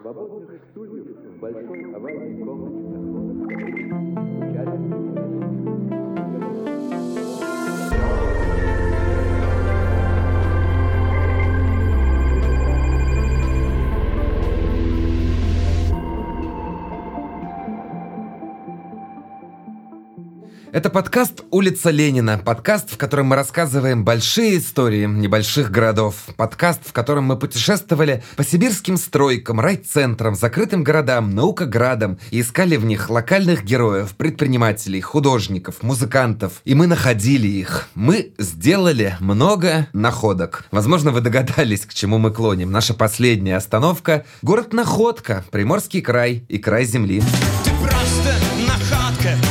Свободных стульев в большой овальной комнате участники Это подкаст «Улица Ленина», подкаст, в котором мы рассказываем большие истории небольших городов, подкаст, в котором мы путешествовали по сибирским стройкам, райцентрам, закрытым городам, наукоградам и искали в них локальных героев, предпринимателей, художников, музыкантов. И мы находили их. Мы сделали много находок. Возможно, вы догадались, к чему мы клоним. Наша последняя остановка – город Находка, Приморский край и край земли. Ты просто находка.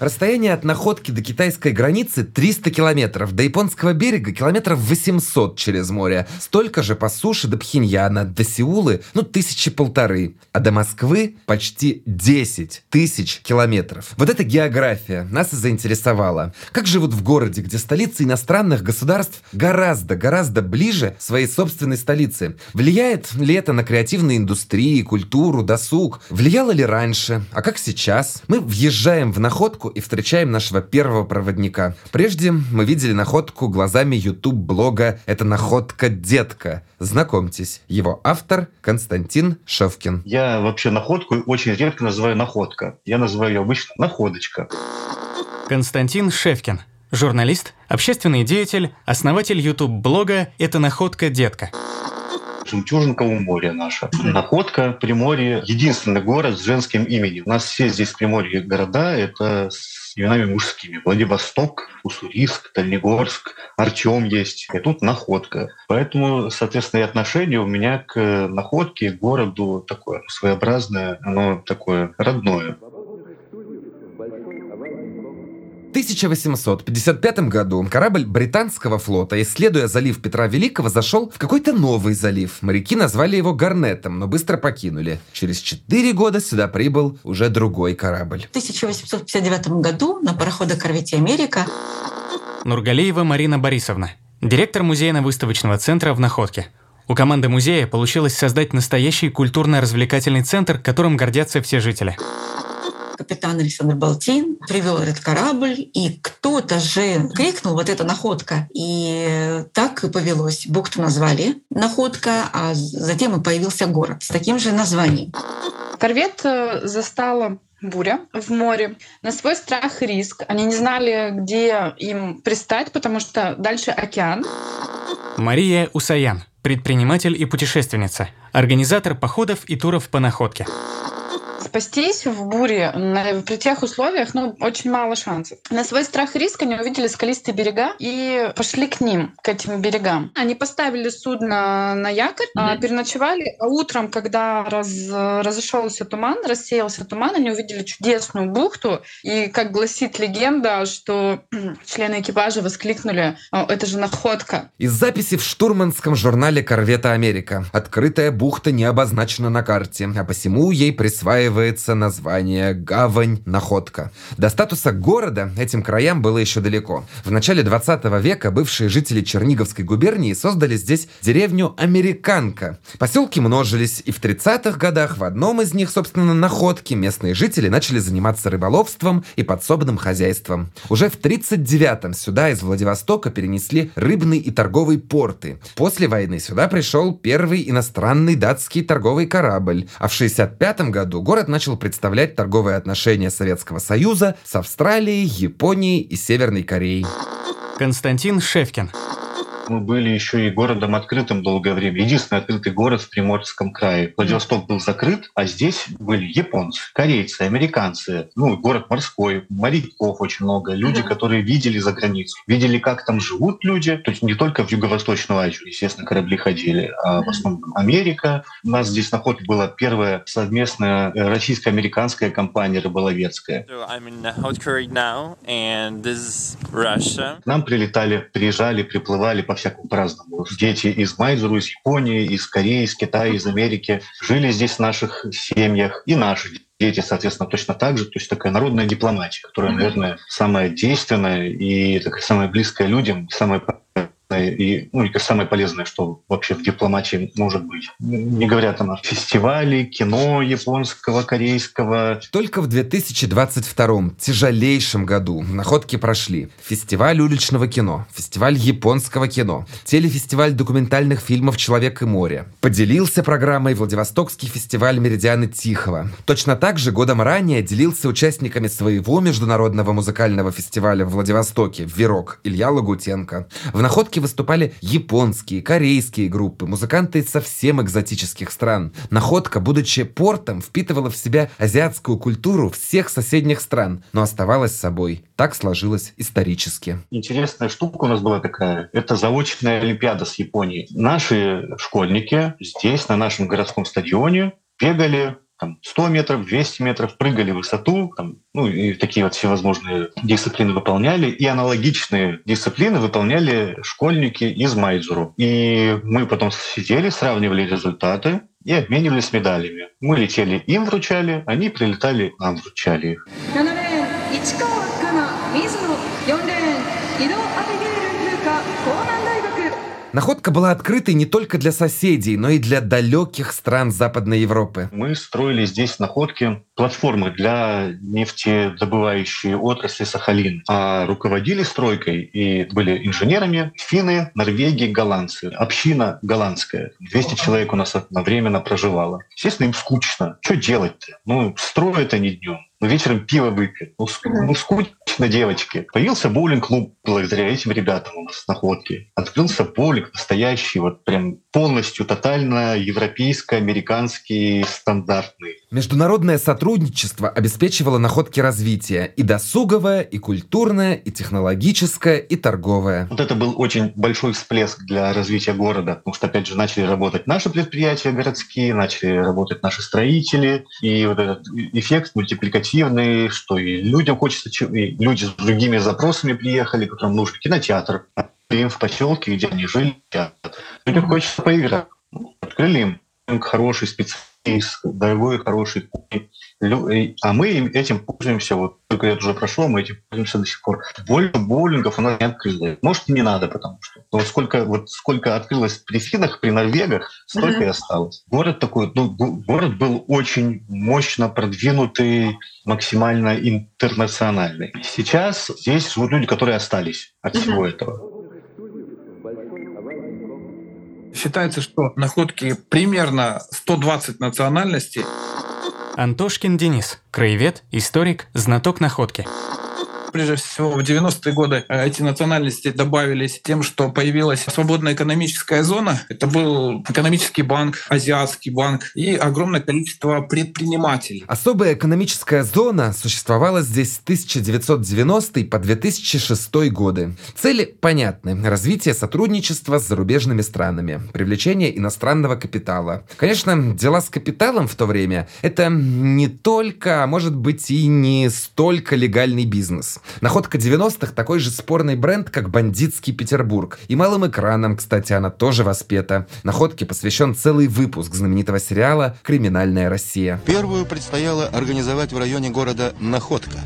Расстояние от находки до китайской границы 300 километров, до японского берега километров 800 через море, столько же по суше до Пхеньяна, до Сеулы, ну, тысячи полторы, а до Москвы почти 10 тысяч километров. Вот эта география нас и заинтересовала. Как живут в городе, где столицы иностранных государств гораздо-гораздо ближе своей собственной столицы? Влияет ли это на креативные индустрии, культуру, досуг? Влияло ли раньше? А как сейчас? Мы въезжаем в находку и встречаем нашего первого проводника. Прежде мы видели находку глазами YouTube-блога «Это находка детка». Знакомьтесь, его автор Константин Шевкин. Я вообще находку очень редко называю находка. Я называю ее обычно находочка. Константин Шевкин. Журналист, общественный деятель, основатель YouTube-блога «Это находка детка». Жемчужинка у моря наша. Находка, Приморье, единственный город с женским именем. У нас все здесь в Приморье города, это с именами мужскими. Владивосток, Уссурийск, Дальнегорск, Артем есть. И тут находка. Поэтому, соответственно, и отношение у меня к находке, к городу такое своеобразное, оно такое родное. 1855 году корабль британского флота, исследуя залив Петра Великого, зашел в какой-то новый залив. Моряки назвали его Гарнетом, но быстро покинули. Через четыре года сюда прибыл уже другой корабль. В 1859 году на пароходе-корвете «Америка» Нургалиева Марина Борисовна. Директор музейно-выставочного центра в Находке. У команды музея получилось создать настоящий культурно-развлекательный центр, которым гордятся все жители. Капитан Александр Балтин привел этот корабль, и кто-то же крикнул «Вот это находка!» И так и повелось. Бухту назвали «Находка», а затем и появился город с таким же названием. Корвет э, застала буря в море. На свой страх и риск. Они не знали, где им пристать, потому что дальше океан. Мария Усаян. Предприниматель и путешественница. Организатор походов и туров по находке. Спастись в буре на- при тех условиях ну, очень мало шансов. На свой страх и риск они увидели скалистые берега и пошли к ним, к этим берегам. Они поставили судно на якорь, а, переночевали, а утром, когда раз- разошелся туман, рассеялся туман, они увидели чудесную бухту, и, как гласит легенда, что члены экипажа воскликнули «О, «Это же находка!» Из записи в штурманском журнале «Корвета Америка». Открытая бухта не обозначена на карте, а посему ей присваивается название «Гавань Находка». До статуса города этим краям было еще далеко. В начале 20 века бывшие жители Черниговской губернии создали здесь деревню Американка. Поселки множились, и в 30-х годах в одном из них, собственно, Находки, местные жители начали заниматься рыболовством и подсобным хозяйством. Уже в 39-м сюда из Владивостока перенесли рыбный и торговый порты. После войны сюда пришел первый иностранный датский торговый корабль, а в 65 году город начал представлять торговые отношения Советского Союза с Австралией, Японией и Северной Кореей. Константин Шевкин. Мы были еще и городом открытым долгое время. Единственный открытый город в Приморском крае. Владивосток был закрыт, а здесь были японцы, корейцы, американцы. Ну, город морской, моряков очень много. Люди, которые видели за границу. Видели, как там живут люди. То есть не только в Юго-Восточную Азию, естественно, корабли ходили, а в основном Америка. У нас здесь на находке была первая совместная э, российско-американская компания рыболовецкая. So. К нам прилетали, приезжали, приплывали по-всякому по-разному. Дети из Майзуру, из Японии, из Кореи, из Китая, из Америки. Жили здесь в наших семьях. И наши дети, соответственно, точно так же. То есть такая народная дипломатия, которая, наверное, самая действенная и такая самая близкая людям, самая и, ну, самое полезное, что вообще в дипломатии может быть. Не говоря там о фестивале, кино японского, корейского. Только в 2022 тяжелейшем году находки прошли. Фестиваль уличного кино, фестиваль японского кино, телефестиваль документальных фильмов «Человек и море». Поделился программой Владивостокский фестиваль «Меридианы Тихого». Точно так же годом ранее делился участниками своего международного музыкального фестиваля в Владивостоке «Вирок» Илья Лагутенко. В находке выступали японские, корейские группы, музыканты из совсем экзотических стран. Находка, будучи портом, впитывала в себя азиатскую культуру всех соседних стран, но оставалась собой. Так сложилось исторически. Интересная штука у нас была такая. Это заочная Олимпиада с Японией. Наши школьники здесь, на нашем городском стадионе, бегали там, 100 метров, 200 метров, прыгали в высоту, там, ну и такие вот всевозможные дисциплины выполняли. И аналогичные дисциплины выполняли школьники из Майдзуру. И мы потом сидели, сравнивали результаты и обменивались медалями. Мы летели, им вручали, они прилетали, нам вручали их. Находка была открытой не только для соседей, но и для далеких стран Западной Европы. Мы строили здесь находки платформы для нефтедобывающей отрасли Сахалин. А руководили стройкой и были инженерами финны, норвеги, голландцы. Община голландская. 200 человек у нас одновременно проживало. Естественно, им скучно. Что делать-то? Ну, строят они днем. Ну, вечером пиво выпьют. Ну, ск- ну, скучно, девочки. Появился боулинг-клуб благодаря этим ребятам у нас в находке. Открылся боулинг настоящий, вот прям полностью, тотально европейско-американский, стандартный. Международное сотрудничество обеспечивало находки развития и досуговое, и культурное, и технологическое, и торговое. Вот это был очень большой всплеск для развития города, потому что, опять же, начали работать наши предприятия городские, начали работать наши строители, и вот этот эффект мультипликативный, что и людям хочется, и люди с другими запросами приехали, которым нужен кинотеатр, им в поселке, где они жили, театр. Людям хочется поиграть. Ну, Открыли им хороший специалист, дорогой, хороший А мы им этим пользуемся, вот только это уже прошло, мы этим пользуемся до сих пор. Больше боулингов у нас не открылось. Может, и не надо, потому что но вот сколько, вот сколько открылось при финнах, при норвегах, столько Мгм. и осталось. Город такой, ну, го- город был очень мощно продвинутый, максимально интернациональный. Сейчас здесь живут люди, которые остались от Мгм. всего этого. Считается, что находки примерно 120 национальностей. Антошкин Денис, краевед, историк, знаток находки. Прежде всего, в 90-е годы э, эти национальности добавились тем, что появилась свободная экономическая зона. Это был экономический банк, азиатский банк и огромное количество предпринимателей. Особая экономическая зона существовала здесь с 1990 по 2006 годы. Цели понятны. Развитие сотрудничества с зарубежными странами, привлечение иностранного капитала. Конечно, дела с капиталом в то время – это не только, а может быть и не столько легальный бизнес. Находка 90-х – такой же спорный бренд, как бандитский Петербург. И малым экраном, кстати, она тоже воспета. Находке посвящен целый выпуск знаменитого сериала «Криминальная Россия». Первую предстояло организовать в районе города Находка,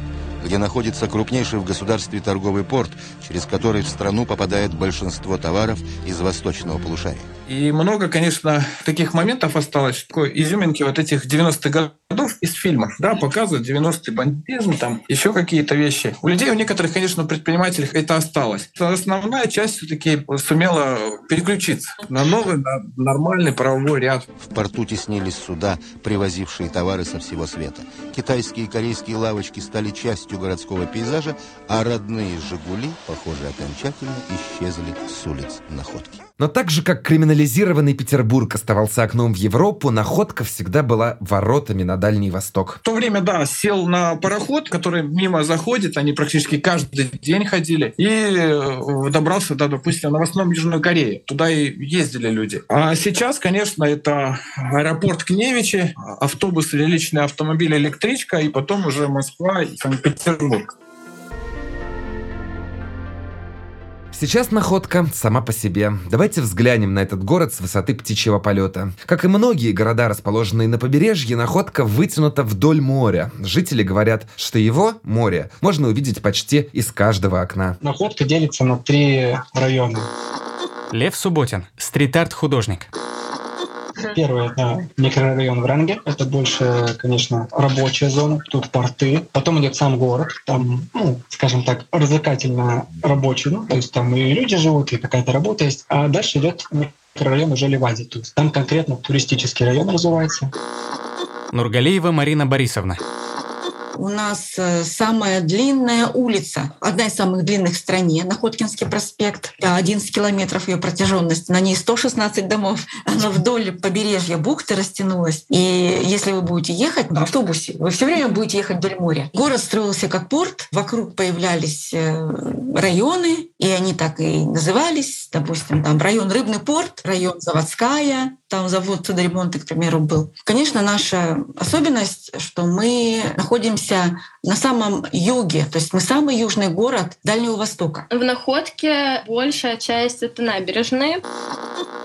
где находится крупнейший в государстве торговый порт, через который в страну попадает большинство товаров из восточного полушария. И много, конечно, таких моментов осталось, такой изюминки вот этих 90-х годов из фильмов. Да, показывают 90-й бандитизм, там еще какие-то вещи. У людей, у некоторых, конечно, предпринимателей это осталось. Основная часть все-таки сумела переключиться на новый, на нормальный правовой ряд. В порту теснились суда, привозившие товары со всего света. Китайские и корейские лавочки стали частью городского пейзажа, а родные «Жигули», похоже, окончательно исчезли с улиц Находки. Но так же, как криминализированный Петербург оставался окном в Европу, находка всегда была воротами на Дальний Восток. В то время, да, сел на пароход, который мимо заходит, они практически каждый день ходили, и э, добрался, да, допустим, в новостном Южную Корею. Туда и ездили люди. А сейчас, конечно, это аэропорт Кневичи, автобус или личный автомобиль, электричка, и потом уже Москва и Санкт-Петербург. Сейчас находка сама по себе. Давайте взглянем на этот город с высоты птичьего полета. Как и многие города, расположенные на побережье, находка вытянута вдоль моря. Жители говорят, что его, море, можно увидеть почти из каждого окна. Находка делится на три района. Лев Субботин, стрит-арт-художник. Первое – это микрорайон Вранге. Это больше, конечно, рабочая зона. Тут порты. Потом идет сам город. Там, ну, скажем так, развлекательно рабочий. Ну, то есть там и люди живут, и какая-то работа есть. А дальше идет микрорайон уже Левади. То есть там конкретно туристический район развивается. Нургалиева Марина Борисовна. У нас э, самая длинная улица, одна из самых длинных в стране, Находкинский проспект. 11 километров ее протяженность. На ней 116 домов. Она вдоль побережья бухты растянулась. И если вы будете ехать на автобусе, вы все время будете ехать вдоль моря. Город строился как порт. Вокруг появлялись э, районы, и они так и назывались. Допустим, там район Рыбный порт, район Заводская, там завод судоремонта, к примеру, был. Конечно, наша особенность, что мы находимся на самом юге, то есть мы самый южный город Дальнего Востока. В Находке большая часть — это набережные.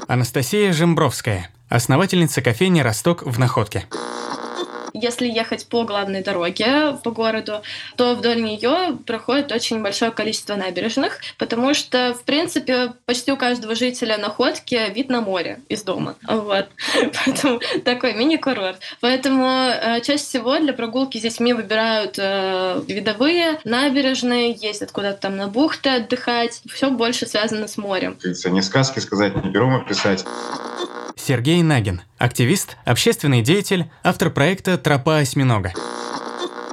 Анастасия Жембровская, основательница кофейни «Росток» в Находке. Если ехать по главной дороге по городу, то вдоль нее проходит очень большое количество набережных, потому что, в принципе, почти у каждого жителя находки вид на море из дома. Вот. Поэтому такой мини-курорт. Поэтому э, чаще всего для прогулки с детьми выбирают э, видовые набережные, ездят куда-то там на бухты отдыхать. Все больше связано с морем. Не сказки сказать, не пером писать. Сергей Нагин, активист, общественный деятель, автор проекта «Тропа осьминога».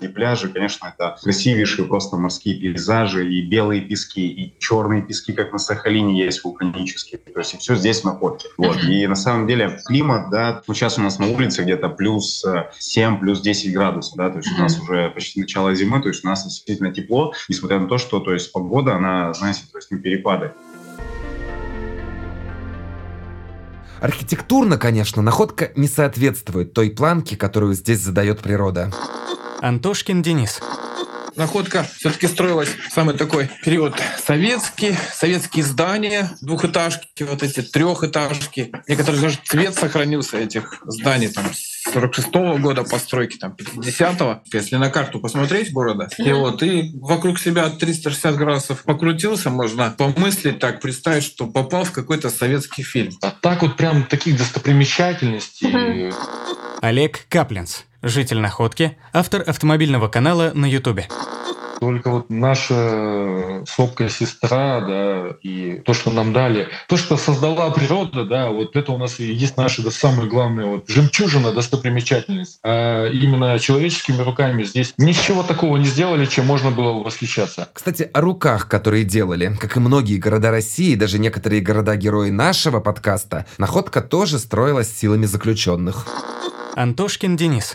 И пляжи, конечно, это красивейшие просто морские пейзажи, и белые пески, и черные пески, как на Сахалине есть вулканические. То есть все здесь находке. Вот. И на самом деле климат, да, ну сейчас у нас на улице где-то плюс 7, плюс 10 градусов, да, то есть у нас уже почти начало зимы, то есть у нас действительно тепло, несмотря на то, что, то есть погода, она, знаете, то есть не перепады. Архитектурно, конечно, находка не соответствует той планке, которую здесь задает природа. Антошкин Денис. Находка все-таки строилась в самый такой период советский, советские здания, двухэтажки, вот эти трехэтажки. Некоторые даже цвет сохранился этих зданий, там, 46-го года постройки, там, 50-го. Если на карту посмотреть города, и вот, и вокруг себя 360 градусов покрутился, можно помыслить так, представить, что попал в какой-то советский фильм. А так вот прям таких достопримечательностей. Олег Каплинс, житель Находки, автор автомобильного канала на Ютубе. Только вот наша сопкая сестра, да, и то, что нам дали, то, что создала природа, да, вот это у нас и есть наша да, самая главная вот жемчужина, достопримечательность. А именно человеческими руками здесь ничего такого не сделали, чем можно было восхищаться. Кстати, о руках, которые делали. Как и многие города России, даже некоторые города-герои нашего подкаста, находка тоже строилась силами заключенных. Антошкин Денис.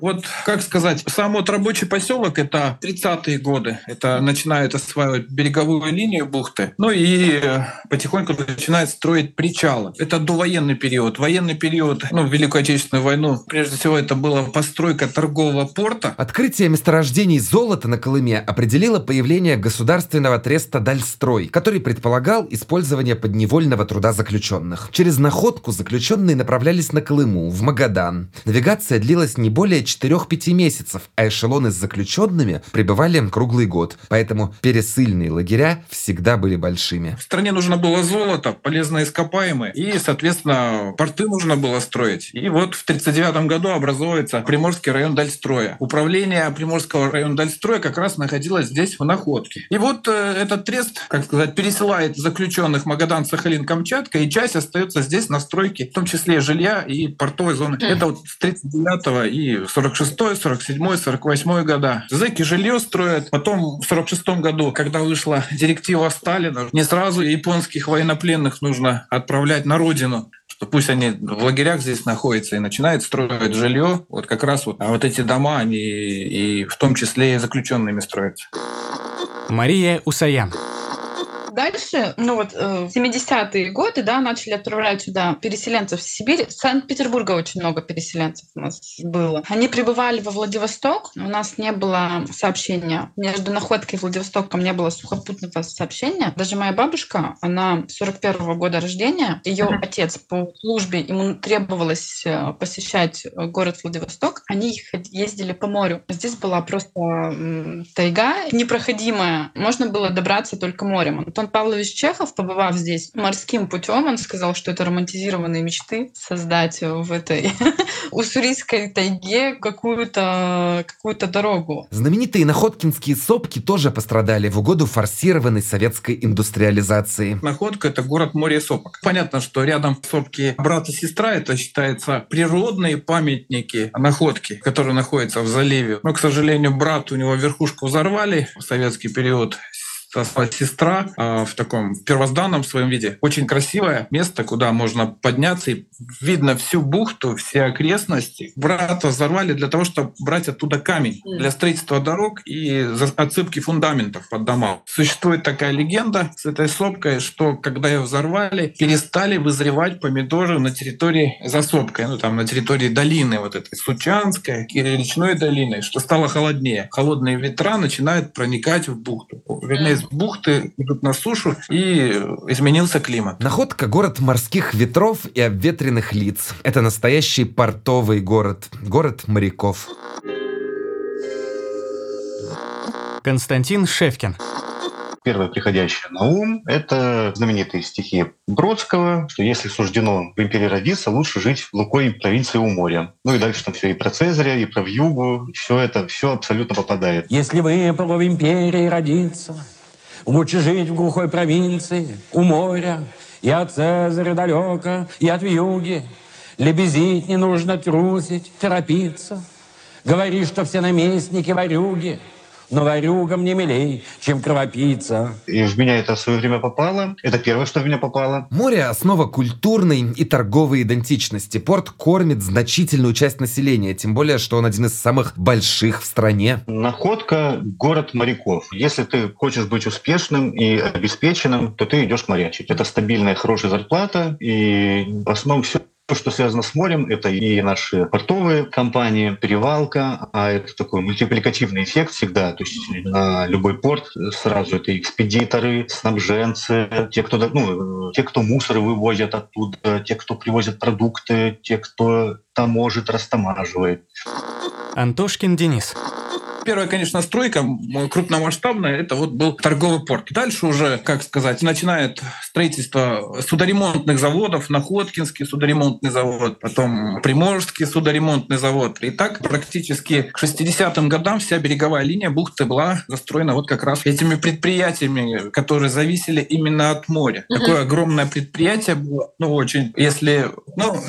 Вот, как сказать, сам вот рабочий поселок — это 30-е годы. Это начинают осваивать береговую линию бухты. Ну и э, потихоньку начинают строить причалы. Это довоенный период. Военный период, ну, в Великую Отечественную войну, прежде всего, это была постройка торгового порта. Открытие месторождений золота на Колыме определило появление государственного треста «Дальстрой», который предполагал использование подневольного труда заключенных. Через находку заключенные направлялись на Колыму, в Магадан. Навигация длилась не более 4-5 месяцев, а эшелоны с заключенными пребывали круглый год. Поэтому пересыльные лагеря всегда были большими. В стране нужно было золото, полезное ископаемое, и, соответственно, порты нужно было строить. И вот в 1939 году образуется Приморский район Дальстроя. Управление Приморского района Дальстроя как раз находилось здесь, в Находке. И вот э, этот трест, как сказать, пересылает заключенных Магадан, Сахалин, Камчатка, и часть остается здесь на стройке, в том числе жилья и портовой зоны. Это вот с 39 и 46 47 48 года. Зэки жилье строят. Потом в 46 году, когда вышла директива Сталина, не сразу японских военнопленных нужно отправлять на родину что пусть они в лагерях здесь находятся и начинают строить жилье, вот как раз вот, а вот эти дома, они и в том числе и заключенными строятся. Мария Усаян. Дальше, ну вот, э, 70-е годы, да, начали отправлять сюда переселенцев с Сибири. С Санкт-Петербурга очень много переселенцев у нас было. Они прибывали во Владивосток. У нас не было сообщения. Между Находкой и Владивостоком не было сухопутного сообщения. Даже моя бабушка, она 41-го года рождения. Ее uh-huh. отец по службе, ему требовалось э, посещать город Владивосток. Они ездили по морю. Здесь была просто тайга непроходимая. Можно было добраться только морем. Антон Павлович Чехов, побывав здесь морским путем, он сказал, что это романтизированные мечты создать в этой уссурийской тайге какую-то какую дорогу. Знаменитые находкинские сопки тоже пострадали в угоду форсированной советской индустриализации. Находка — это город море сопок. Понятно, что рядом сопки брат и сестра — это считается природные памятники находки, которые находятся в заливе. Но, к сожалению, брат у него верхушку взорвали в советский период сестра э, в таком первозданном своем виде. Очень красивое место, куда можно подняться, и видно всю бухту, все окрестности. Брата взорвали для того, чтобы брать оттуда камень для строительства дорог и отсыпки фундаментов под дома. Существует такая легенда с этой сопкой, что когда ее взорвали, перестали вызревать помидоры на территории за сопкой, ну там на территории долины вот этой Сучанской и речной долины, что стало холоднее. Холодные ветра начинают проникать в бухту. Вернее, из бухты идут на сушу, и изменился климат. Находка – город морских ветров и обветренных лиц. Это настоящий портовый город, город моряков. Константин Шевкин первое приходящее на ум — это знаменитые стихи Бродского, что если суждено в империи родиться, лучше жить в глухой провинции у моря. Ну и дальше там все и про Цезаря, и про Вьюгу, все это, все абсолютно попадает. Если выпало в империи родиться, Лучше жить в глухой провинции, у моря, и от Цезаря далеко, и от вьюги. Лебезить не нужно трусить, торопиться. Говори, что все наместники ворюги — но варюгам не милей, чем кровопийца. И в меня это в свое время попало. Это первое, что в меня попало. Море – основа культурной и торговой идентичности. Порт кормит значительную часть населения, тем более, что он один из самых больших в стране. Находка – город моряков. Если ты хочешь быть успешным и обеспеченным, то ты идешь морячить. Это стабильная, хорошая зарплата, и в основном все то, что связано с морем, это и наши портовые компании, перевалка, а это такой мультипликативный эффект всегда. То есть на любой порт сразу это экспедиторы, снабженцы, те, кто, ну, те, кто мусор вывозят оттуда, те, кто привозят продукты, те, кто таможит, растамаживает. Антошкин Денис первая, конечно, стройка крупномасштабная, это вот был торговый порт. Дальше уже, как сказать, начинает строительство судоремонтных заводов, Находкинский судоремонтный завод, потом Приморский судоремонтный завод. И так практически к 60-м годам вся береговая линия бухты была застроена вот как раз этими предприятиями, которые зависели именно от моря. Такое огромное предприятие было, ну, очень, если, ну,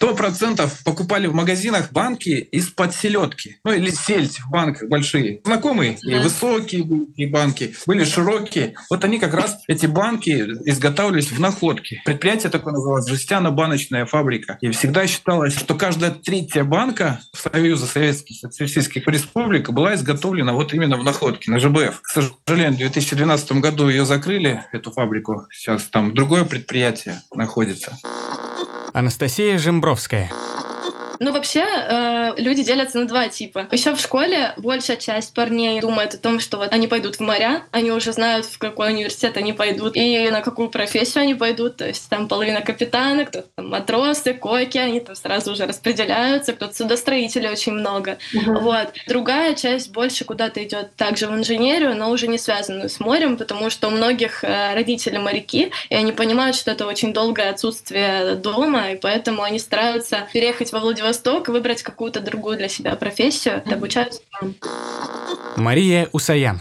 сто процентов покупали в магазинах банки из-под селедки. Ну или сельдь в банках большие. Знакомые и высокие и банки, были широкие. Вот они как раз, эти банки изготавливались в находке. Предприятие такое называлось жестяно-баночная фабрика. И всегда считалось, что каждая третья банка Союза Советских Социалистических Республик была изготовлена вот именно в находке, на ЖБФ. К сожалению, в 2012 году ее закрыли, эту фабрику. Сейчас там другое предприятие находится. Анастасия Жембровская. Ну, вообще, э, люди делятся на два типа. Еще в школе большая часть парней думает о том, что вот они пойдут в моря, они уже знают, в какой университет они пойдут и на какую профессию они пойдут. То есть там половина капитана, кто-то там матросы, койки, они там сразу уже распределяются, кто-то судостроители очень много. Uh-huh. Вот. Другая часть больше куда-то идет также в инженерию, но уже не связанную с морем, потому что у многих э, родители моряки, и они понимают, что это очень долгое отсутствие дома, и поэтому они стараются переехать во Владивосток Восток, выбрать какую-то другую для себя профессию, обучаются там. Мария Усаян.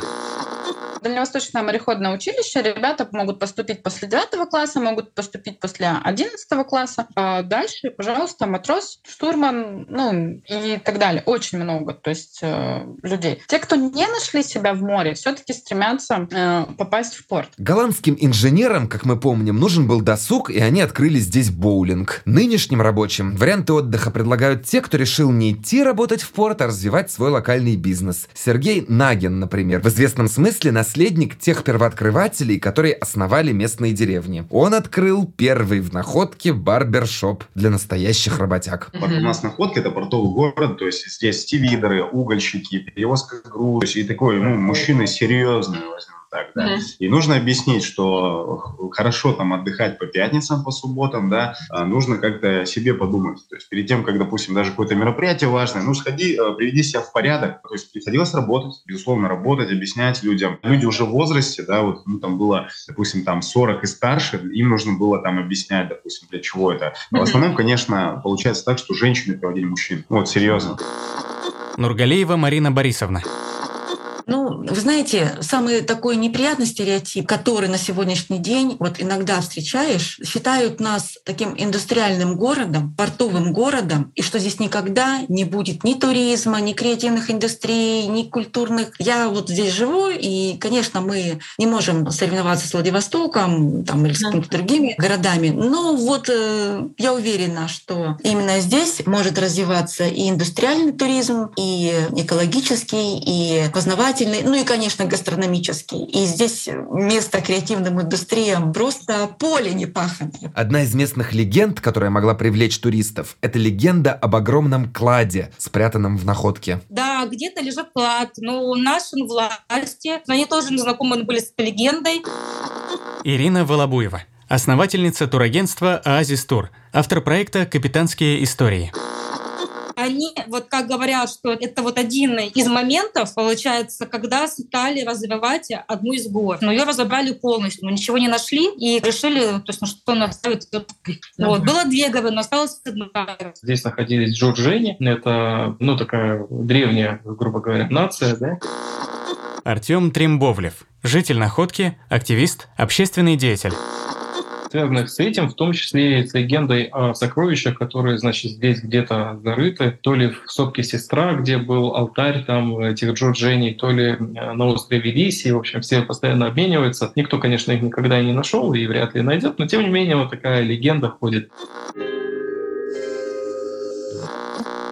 Дальневосточное мореходное училище ребята могут поступить после 9 класса, могут поступить после 11 класса. А дальше, пожалуйста, матрос, штурман, ну и так далее. Очень много то есть, э, людей. Те, кто не нашли себя в море, все таки стремятся э, попасть в порт. Голландским инженерам, как мы помним, нужен был досуг, и они открыли здесь боулинг. Нынешним рабочим варианты отдыха предлагают те, кто решил не идти работать в порт, а развивать свой локальный бизнес. Сергей Наген, например, в известном смысле на наследник тех первооткрывателей, которые основали местные деревни. Он открыл первый в находке барбершоп для настоящих работяг. Вот у нас находка это портовый город, то есть здесь стивидеры, угольщики, перевозка груз, и такой, ну, мужчины серьезные, так, да. Мгм. И нужно объяснить, что хорошо там отдыхать по пятницам, по субботам, да, а нужно как-то себе подумать. То есть перед тем, как, допустим, даже какое-то мероприятие важное, ну, сходи, э, приведи себя в порядок. То есть приходилось работать, безусловно, работать, объяснять людям. Люди уже в возрасте, да, вот, ну, там было, допустим, там 40 и старше, им нужно было там объяснять, допустим, для чего это. Но в основном, конечно, получается так, что женщины проводили мужчин. Вот, серьезно. Нургалеева Марина Борисовна. Ну, вы знаете, самый такой неприятный стереотип, который на сегодняшний день вот иногда встречаешь, считают нас таким индустриальным городом, портовым городом, и что здесь никогда не будет ни туризма, ни креативных индустрий, ни культурных. Я вот здесь живу, и, конечно, мы не можем соревноваться с Владивостоком там, или с какими-то другими городами, но вот э, я уверена, что именно здесь может развиваться и индустриальный туризм, и экологический, и познавательный, ну и, конечно, гастрономический. И здесь место креативным индустриям просто поле не паханное. Одна из местных легенд, которая могла привлечь туристов, это легенда об огромном кладе, спрятанном в находке. Да, где-то лежит клад, но наши власти, они тоже знакомы были с этой легендой. Ирина Волобуева, основательница турагентства «Оазис Тур», автор проекта «Капитанские истории». Они вот как говорят, что это вот один из моментов, получается, когда стали развивать одну из гор. Но ее разобрали полностью, но ничего не нашли и решили, то есть, ну, что наставить. Вот. Было две горы, но осталась одна. Здесь находились джорджени, это, ну, такая древняя, грубо говоря, нация, да, Артем Трембовлев, житель Находки, активист, общественный деятель. Связанных с этим, в том числе и с легендой о сокровищах, которые, значит, здесь где-то зарыты, то ли в сопке Сестра, где был алтарь там этих Джорджений, то ли э, на острове Лисии. В общем, все постоянно обмениваются. Никто, конечно, их никогда не нашел и вряд ли найдет, но тем не менее вот такая легенда ходит.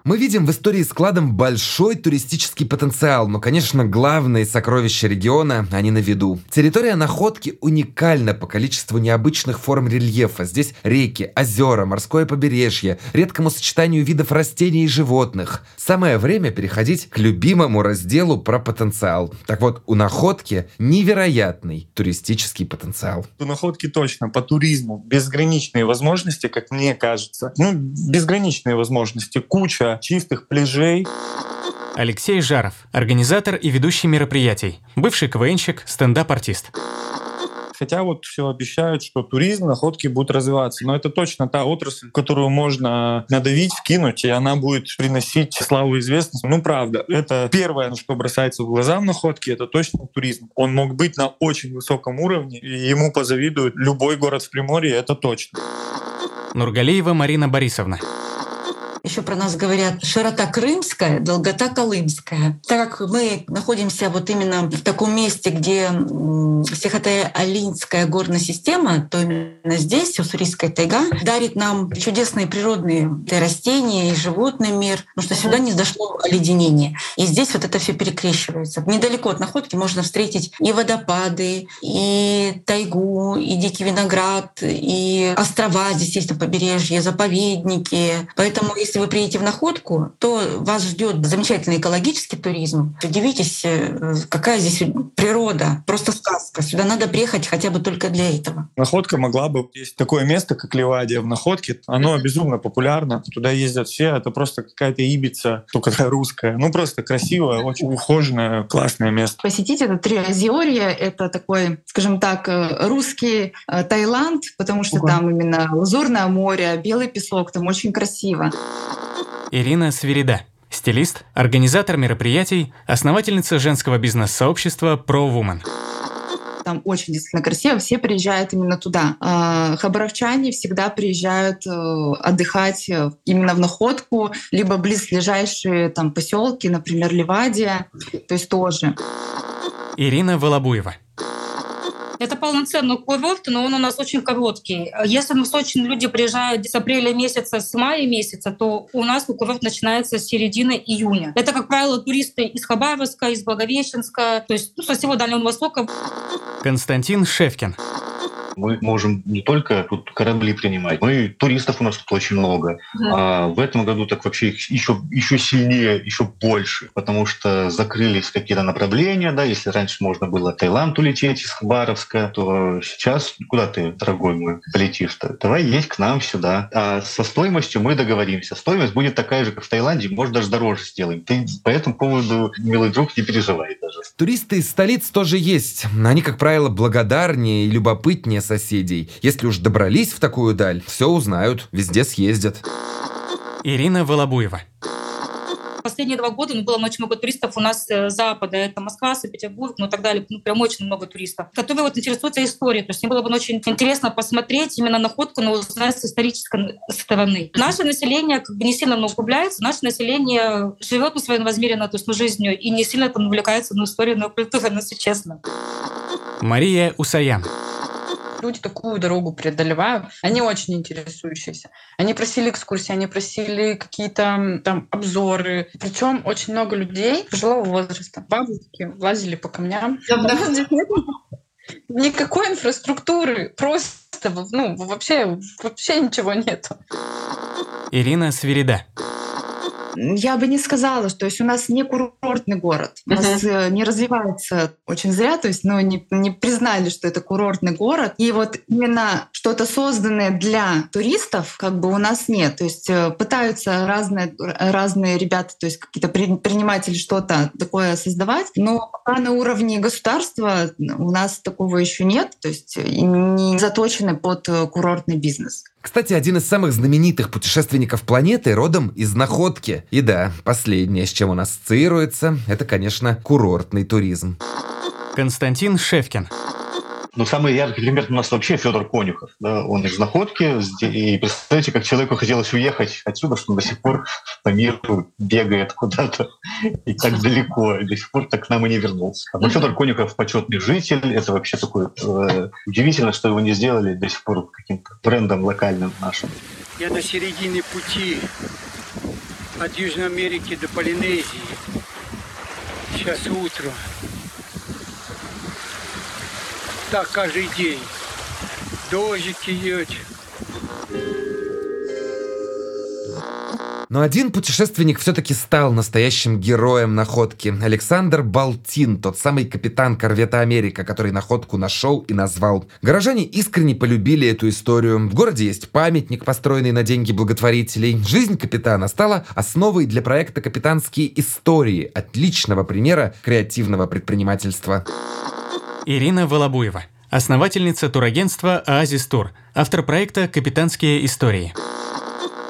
Мы видим в истории с кладом большой туристический потенциал, но, конечно, главные сокровища региона, они на виду. Территория находки уникальна по количеству необычных форм рельефа. Здесь реки, озера, морское побережье, редкому сочетанию видов растений и животных. Самое время переходить к любимому разделу про потенциал. Так вот, у находки невероятный туристический потенциал. У находки точно по туризму безграничные возможности, как мне кажется. Ну, безграничные возможности. Куча чистых пляжей. Алексей Жаров, организатор и ведущий мероприятий, бывший КВНщик, стендап-артист. Хотя вот все обещают, что туризм, находки будут развиваться. Но это точно та отрасль, которую можно надавить, вкинуть, и она будет приносить славу и известность. Ну, правда, это первое, что бросается в глаза в находке, это точно туризм. Он мог быть на очень высоком уровне, и ему позавидует любой город в Приморье, это точно. Нургалеева Марина Борисовна. Еще про нас говорят широта крымская, долгота колымская. Так как мы находимся вот именно в таком месте, где Сихотая-Алинская горная система, то именно здесь Уссурийская тайга дарит нам чудесные природные и растения и животный мир, потому что сюда не дошло оледенение. И здесь вот это все перекрещивается. Недалеко от находки можно встретить и водопады, и тайгу, и дикий виноград, и острова здесь есть на побережье, заповедники. Поэтому если вы приедете в находку, то вас ждет замечательный экологический туризм. Удивитесь, э, какая здесь природа. Просто сказка. Сюда надо приехать хотя бы только для этого. Находка могла бы... Есть такое место, как Ливадия в Находке. Оно безумно популярно. Туда ездят все. Это просто какая-то Ибица, только русская. Ну, просто красивое, очень ухоженное, классное место. Посетить это Триозерье, это такой, скажем так, э, русский э, Таиланд, потому что Ого. там именно лазурное море, белый песок, там очень красиво. Ирина Свирида, стилист, организатор мероприятий, основательница женского бизнес-сообщества Pro Woman. Там очень действительно красиво, все приезжают именно туда. А, Хабаровчане всегда приезжают э, отдыхать э, именно в Находку, либо близлежащие там поселки, например, Ливадия, то есть тоже. Ирина Волобуева. Это полноценный курорт, но он у нас очень короткий. Если на Сочи люди приезжают с апреля месяца, с мая месяца, то у нас курорт начинается с середины июня. Это, как правило, туристы из Хабаровска, из Благовещенска, то есть ну, со всего Дальнего Востока. Константин Шевкин. Мы можем не только тут корабли принимать, но и туристов у нас тут очень много. Да. А в этом году так вообще их еще, еще сильнее, еще больше, потому что закрылись какие-то направления, да, если раньше можно было в Таиланд улететь из Хабаровска, то сейчас куда ты, дорогой мой, полетишь-то? Давай есть к нам сюда. А со стоимостью мы договоримся. Стоимость будет такая же, как в Таиланде, может даже дороже сделаем. Ты по этому поводу, милый друг, не переживай даже. Туристы из столиц тоже есть. Они, как правило, благодарнее и любопытнее соседей. Если уж добрались в такую даль, все узнают, везде съездят. Ирина Волобуева последние два года ну, было очень много туристов у нас э, запада. Это Москва, Санкт-Петербург, ну и так далее. Ну, прям очень много туристов, которые вот интересуются историей. То есть мне было бы очень интересно посмотреть именно находку, но узнать с исторической стороны. Наше население как бы не сильно углубляется. Наше население живет на своей возмеренно, то есть, ну, жизнью и не сильно там увлекается на историю, на культуру, если честно. Мария Усаян люди такую дорогу преодолевают, они очень интересующиеся. Они просили экскурсии, они просили какие-то там обзоры. Причем очень много людей пожилого возраста. Бабушки лазили по камням. Никакой инфраструктуры, просто ну, вообще, вообще ничего нету. Ирина Свирида я бы не сказала, что то есть у нас не курортный город, у нас uh-huh. не развивается очень зря, то есть ну, не, не признали, что это курортный город. И вот именно что-то созданное для туристов как бы у нас нет. То есть э, пытаются разные, разные ребята, то есть какие-то предприниматели что-то такое создавать, но пока на уровне государства у нас такого еще нет, то есть не заточены под курортный бизнес. Кстати, один из самых знаменитых путешественников планеты родом из Находки. И да, последнее, с чем он ассоциируется, это, конечно, курортный туризм. Константин Шевкин. Ну, самый яркий пример у нас вообще Федор Конюхов. Да? Он из Находки. И представьте, как человеку хотелось уехать отсюда, что он до сих пор по миру бегает куда-то и так далеко. И до сих пор так к нам и не вернулся. А Федор Конюхов почетный житель. Это вообще такое э, удивительно, что его не сделали до сих пор каким-то брендом локальным нашим. Я на середине пути от Южной Америки до Полинезии. Сейчас утро так каждый день. Дождик идет. Но один путешественник все-таки стал настоящим героем находки. Александр Балтин, тот самый капитан корвета «Америка», который находку нашел и назвал. Горожане искренне полюбили эту историю. В городе есть памятник, построенный на деньги благотворителей. Жизнь капитана стала основой для проекта «Капитанские истории», отличного примера креативного предпринимательства. Ирина Волобуева, основательница турагентства «Оазис Тур», автор проекта «Капитанские истории».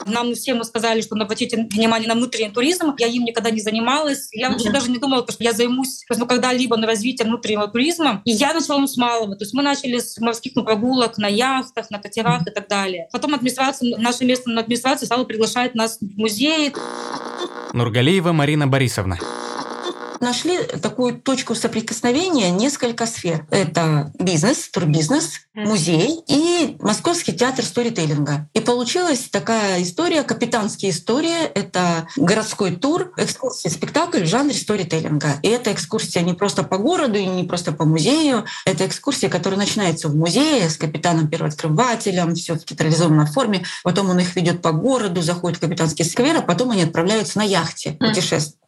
Нам всем сказали, что обратите внимание на внутренний туризм. Я им никогда не занималась. Я вообще даже не думала, что я займусь ну, когда-либо на развитие внутреннего туризма. И я начала с малого. То есть мы начали с морских ну, прогулок на яхтах, на катерах и так далее. Потом администрация, наша местная администрация стала приглашать нас в музеи. Нургалиева Марина Борисовна нашли такую точку соприкосновения несколько сфер. Это бизнес, турбизнес, музей и Московский театр сторителлинга. И получилась такая история, капитанские истории. Это городской тур, экскурсия, спектакль в жанре сторителлинга. И эта экскурсия не просто по городу и не просто по музею. Это экскурсия, которая начинается в музее с капитаном-первооткрывателем, все в театрализованной форме. Потом он их ведет по городу, заходит в капитанский сквер, а потом они отправляются на яхте путешествовать.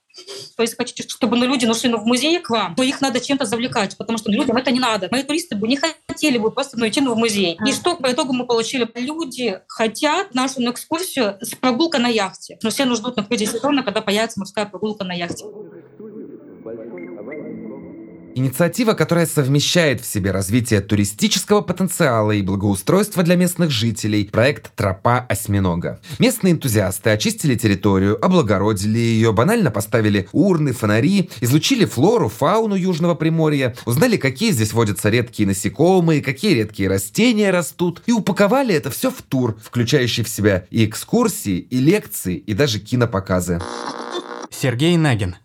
То есть хотите, чтобы ну, люди нашли ну, в музее к вам, то их надо чем-то завлекать, потому что людям это не надо. Мои туристы бы не хотели бы просто ну, идти ну, в музей. И что по итогу мы получили? Люди хотят нашу ну, экскурсию с прогулкой на яхте. Но все нужны на сезона, когда появится морская прогулка на яхте. Инициатива, которая совмещает в себе развитие туристического потенциала и благоустройство для местных жителей, проект «Тропа осьминога». Местные энтузиасты очистили территорию, облагородили ее, банально поставили урны, фонари, изучили флору, фауну Южного Приморья, узнали, какие здесь водятся редкие насекомые, какие редкие растения растут, и упаковали это все в тур, включающий в себя и экскурсии, и лекции, и даже кинопоказы. Сергей Нагин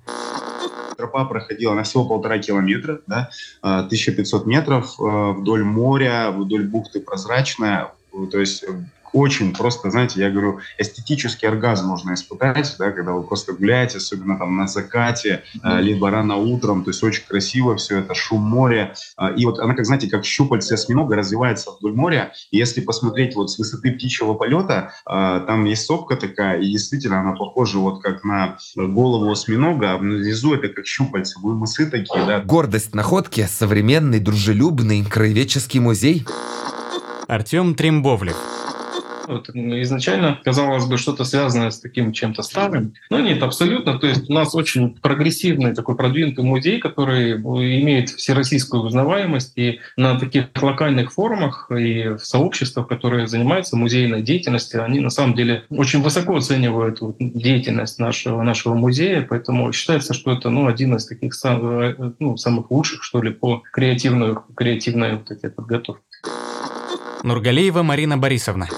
тропа проходила, она всего полтора километра, да, 1500 а, метров а, вдоль моря, вдоль бухты прозрачная, то есть очень просто, знаете, я говорю, эстетический оргазм можно испытать, да, когда вы просто гуляете, особенно там на закате, э, либо рано утром, то есть очень красиво все это, шум моря. Э, и вот она, как знаете, как щупальце осьминога развивается вдоль моря. И если посмотреть вот с высоты птичьего полета, э, там есть сопка такая, и действительно она похожа вот как на голову осьминога, а внизу это как щупальце, вы мысы такие, да. Гордость находки – современный, дружелюбный, краеведческий музей. Артем Трембовлев. Вот, изначально казалось бы что-то связанное с таким чем-то старым, но нет, абсолютно. То есть у нас очень прогрессивный такой продвинутый музей, который имеет всероссийскую узнаваемость и на таких локальных форумах и в сообществах, которые занимаются музейной деятельностью, они на самом деле очень высоко оценивают деятельность нашего, нашего музея, поэтому считается, что это ну, один из таких сам, ну, самых лучших, что ли, по креативной, креативной вот этой подготовке. Нургалеева Марина Борисовна.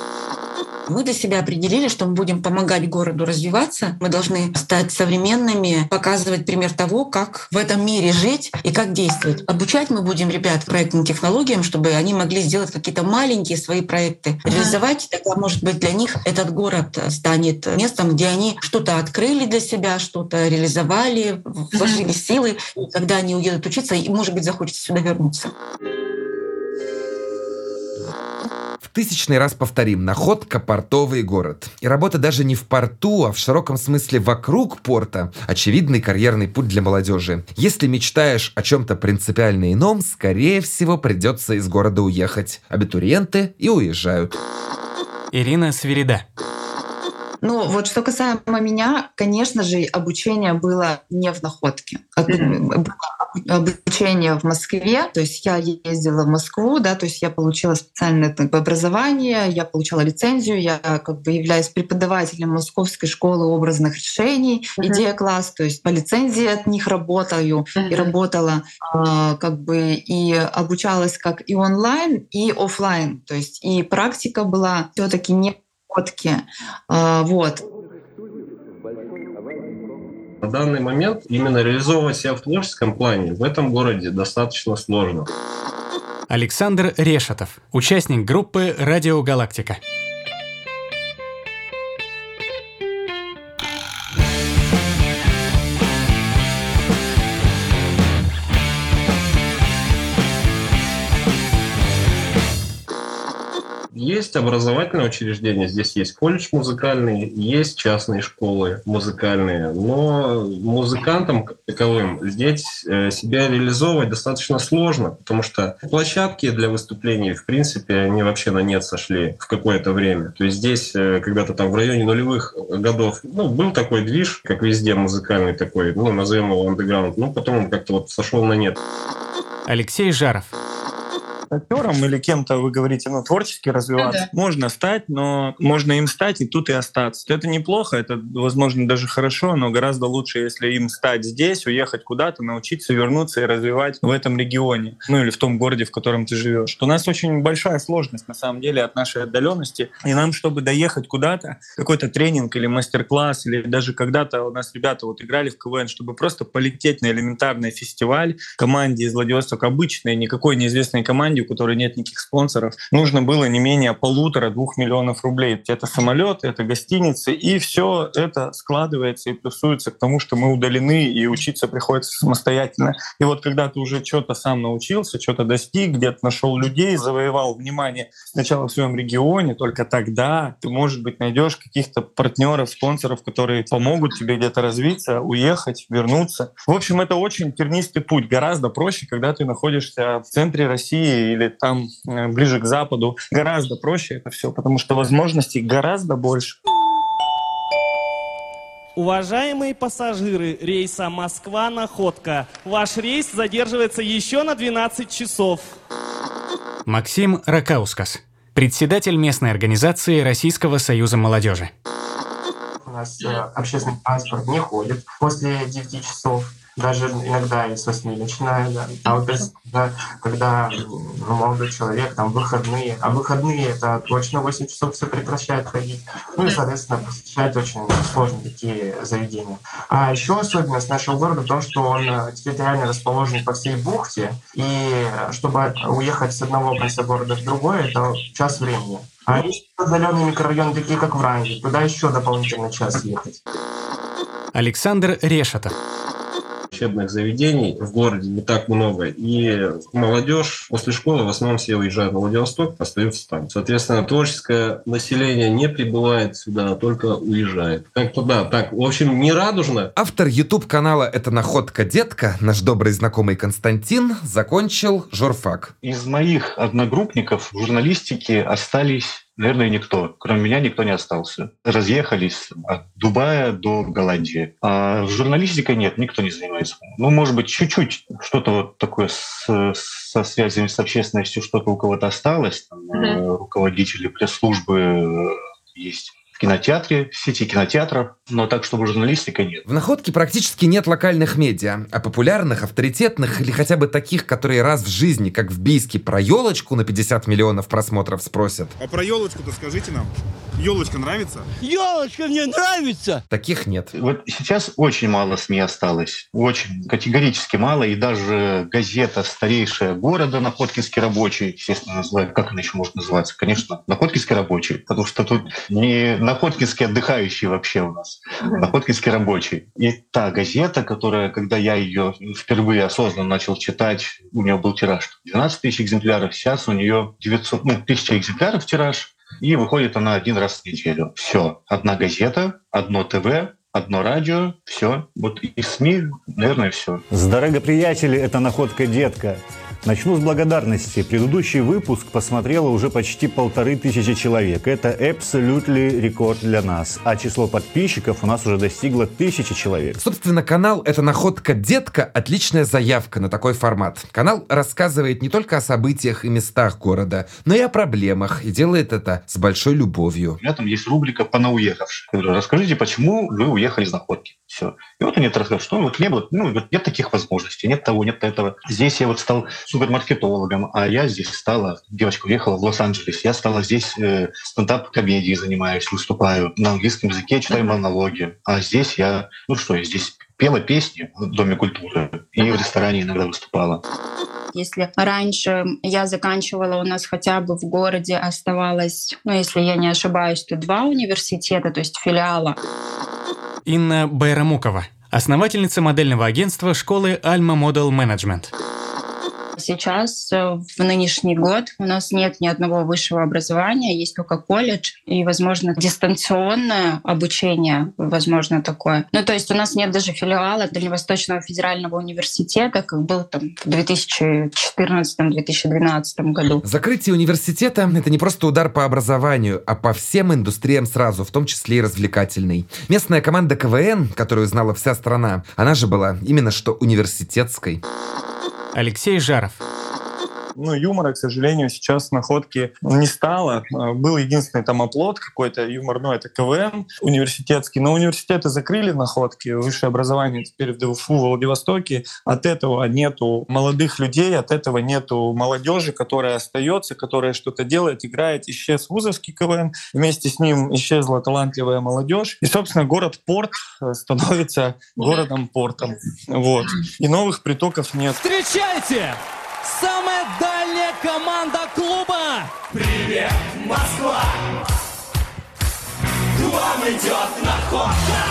Мы для себя определили, что мы будем помогать городу развиваться. Мы должны стать современными, показывать пример того, как в этом мире жить и как действовать. Обучать мы будем ребят проектным технологиям, чтобы они могли сделать какие-то маленькие свои проекты, реализовать. Тогда, может быть, для них этот город станет местом, где они что-то открыли для себя, что-то реализовали, вложили силы. И когда они уедут учиться, и, может быть, захочется сюда вернуться. Тысячный раз повторим, находка – портовый город. И работа даже не в порту, а в широком смысле вокруг порта – очевидный карьерный путь для молодежи. Если мечтаешь о чем-то принципиально ином, скорее всего, придется из города уехать. Абитуриенты и уезжают. Ирина Свирида. Ну, вот что касаемо меня, конечно же, обучение было не в находке. Было обучение в Москве, то есть я ездила в Москву, да, то есть я получила специальное образование, я получала лицензию, я как бы являюсь преподавателем Московской школы образных решений, uh-huh. идея класс, то есть по лицензии от них работаю uh-huh. и работала э, как бы и обучалась как и онлайн, и офлайн, то есть и практика была все-таки не находки. А, вот. На данный момент именно реализовывать себя в творческом плане в этом городе достаточно сложно. Александр Решетов, участник группы «Радио Галактика». Есть образовательные учреждения, здесь есть колледж музыкальный, есть частные школы музыкальные, но музыкантам как таковым здесь э, себя реализовывать достаточно сложно, потому что площадки для выступлений, в принципе, они вообще на нет сошли в какое-то время. То есть здесь э, когда-то там в районе нулевых годов ну, был такой движ, как везде музыкальный такой, ну, назовем его андеграунд, но потом он как-то вот сошел на нет. Алексей Жаров актером или кем-то, вы говорите, ну, творчески развиваться, ну, да. можно стать, но можно им стать и тут и остаться. Это неплохо, это, возможно, даже хорошо, но гораздо лучше, если им стать здесь, уехать куда-то, научиться вернуться и развивать в этом регионе, ну или в том городе, в котором ты живешь. У нас очень большая сложность, на самом деле, от нашей отдаленности. И нам, чтобы доехать куда-то, какой-то тренинг или мастер-класс, или даже когда-то у нас ребята вот играли в КВН, чтобы просто полететь на элементарный фестиваль команде из Владивостока, обычной, никакой неизвестной команде, команде, у которой нет никаких спонсоров, нужно было не менее полутора-двух миллионов рублей. Это самолеты, это гостиницы, и все это складывается и плюсуется к тому, что мы удалены, и учиться приходится самостоятельно. И вот когда ты уже что-то сам научился, что-то достиг, где-то нашел людей, завоевал внимание сначала в своем регионе, только тогда ты, может быть, найдешь каких-то партнеров, спонсоров, которые помогут тебе где-то развиться, уехать, вернуться. В общем, это очень тернистый путь. Гораздо проще, когда ты находишься в центре России или там э, ближе к Западу, гораздо проще это все, потому что возможностей гораздо больше. Уважаемые пассажиры рейса Москва-Находка, ваш рейс задерживается еще на 12 часов. Максим Ракаускас, председатель местной организации Российского союза молодежи. У нас э, общественный транспорт не ходит после 9 часов. Даже иногда и с 8 начинаю, да. А вот когда, когда ну, молодой человек, там выходные, а выходные это точно 8 часов все прекращает ходить. Ну и, соответственно, посещать очень сложно такие заведения. А еще особенность нашего города в том, что он э, территориально расположен по всей бухте, и чтобы уехать с одного конца города в другой, это час времени. А есть отдаленные микрорайоны, такие как Вранги, туда еще дополнительно час ехать. Александр Решетов учебных заведений в городе не так много. И молодежь после школы в основном все уезжают в Владивосток, остаются там. Соответственно, творческое население не прибывает сюда, а только уезжает. Как-то да, так, в общем, не радужно. Автор YouTube-канала «Это находка детка», наш добрый знакомый Константин, закончил журфак. Из моих одногруппников в журналистике остались наверное, никто. Кроме меня никто не остался. Разъехались от Дубая до Голландии. А в журналистике нет, никто не занимается. Ну, может быть, чуть-чуть что-то вот такое с, со связями с общественностью, что-то у кого-то осталось. Там, mm-hmm. Руководители пресс-службы э, есть в кинотеатре, в сети кинотеатров, но так, чтобы журналистика нет. В «Находке» практически нет локальных медиа, а популярных, авторитетных или хотя бы таких, которые раз в жизни, как в Бийске, про елочку на 50 миллионов просмотров спросят. А про елочку-то скажите нам. Елочка нравится? Елочка мне нравится! Таких нет. Вот сейчас очень мало СМИ осталось. Очень категорически мало. И даже газета старейшая города Находкинский рабочий, естественно, называют, как она еще может называться? Конечно, Находкинский рабочий. Потому что тут не Находкинский отдыхающий вообще у нас, Находкинский рабочий. И та газета, которая, когда я ее впервые осознанно начал читать, у нее был тираж 12 тысяч экземпляров, сейчас у нее 900, ну, 1000 экземпляров тираж, и выходит она один раз в неделю. Все. Одна газета, одно ТВ, одно радио, все. Вот и СМИ, наверное, все. Здорово, приятели, это «Находка детка». Начну с благодарности. Предыдущий выпуск посмотрело уже почти полторы тысячи человек. Это абсолютный рекорд для нас. А число подписчиков у нас уже достигло тысячи человек. Собственно, канал «Это находка детка» — отличная заявка на такой формат. Канал рассказывает не только о событиях и местах города, но и о проблемах, и делает это с большой любовью. У меня там есть рубрика «По науехавших». Расскажите, почему вы уехали из находки? Все. И вот они это рассказывают, что вот не было, ну, вот нет таких возможностей, нет того, нет этого. Здесь я вот стал супермаркетологом, а я здесь стала, девочка уехала в Лос-Анджелес, я стала здесь э, стендап-комедией занимаюсь, выступаю на английском языке, читаю монологи. А здесь я, ну что, я здесь пела песни в Доме культуры и в ресторане иногда выступала. Если раньше я заканчивала, у нас хотя бы в городе оставалось, ну, если я не ошибаюсь, то два университета, то есть филиала. Инна Байрамукова, основательница модельного агентства школы Alma Model Management. Сейчас, э, в нынешний год, у нас нет ни одного высшего образования, есть только колледж и, возможно, дистанционное обучение, возможно, такое. Ну, то есть у нас нет даже филиала Дальневосточного федерального университета, как был там в 2014-2012 году. Закрытие университета — это не просто удар по образованию, а по всем индустриям сразу, в том числе и развлекательной. Местная команда КВН, которую знала вся страна, она же была именно что университетской. Алексей Жаров ну, юмора, к сожалению, сейчас находки не стало. А, был единственный там оплот какой-то юморной, это КВН университетский. Но университеты закрыли находки, высшее образование теперь в ДФУ в Владивостоке. От этого нету молодых людей, от этого нету молодежи, которая остается, которая что-то делает, играет. Исчез вузовский КВН, вместе с ним исчезла талантливая молодежь. И, собственно, город-порт э, становится городом-портом. Вот. И новых притоков нет. Встречайте! Самая дальняя команда клуба! Привет, Москва! К вам идет находка!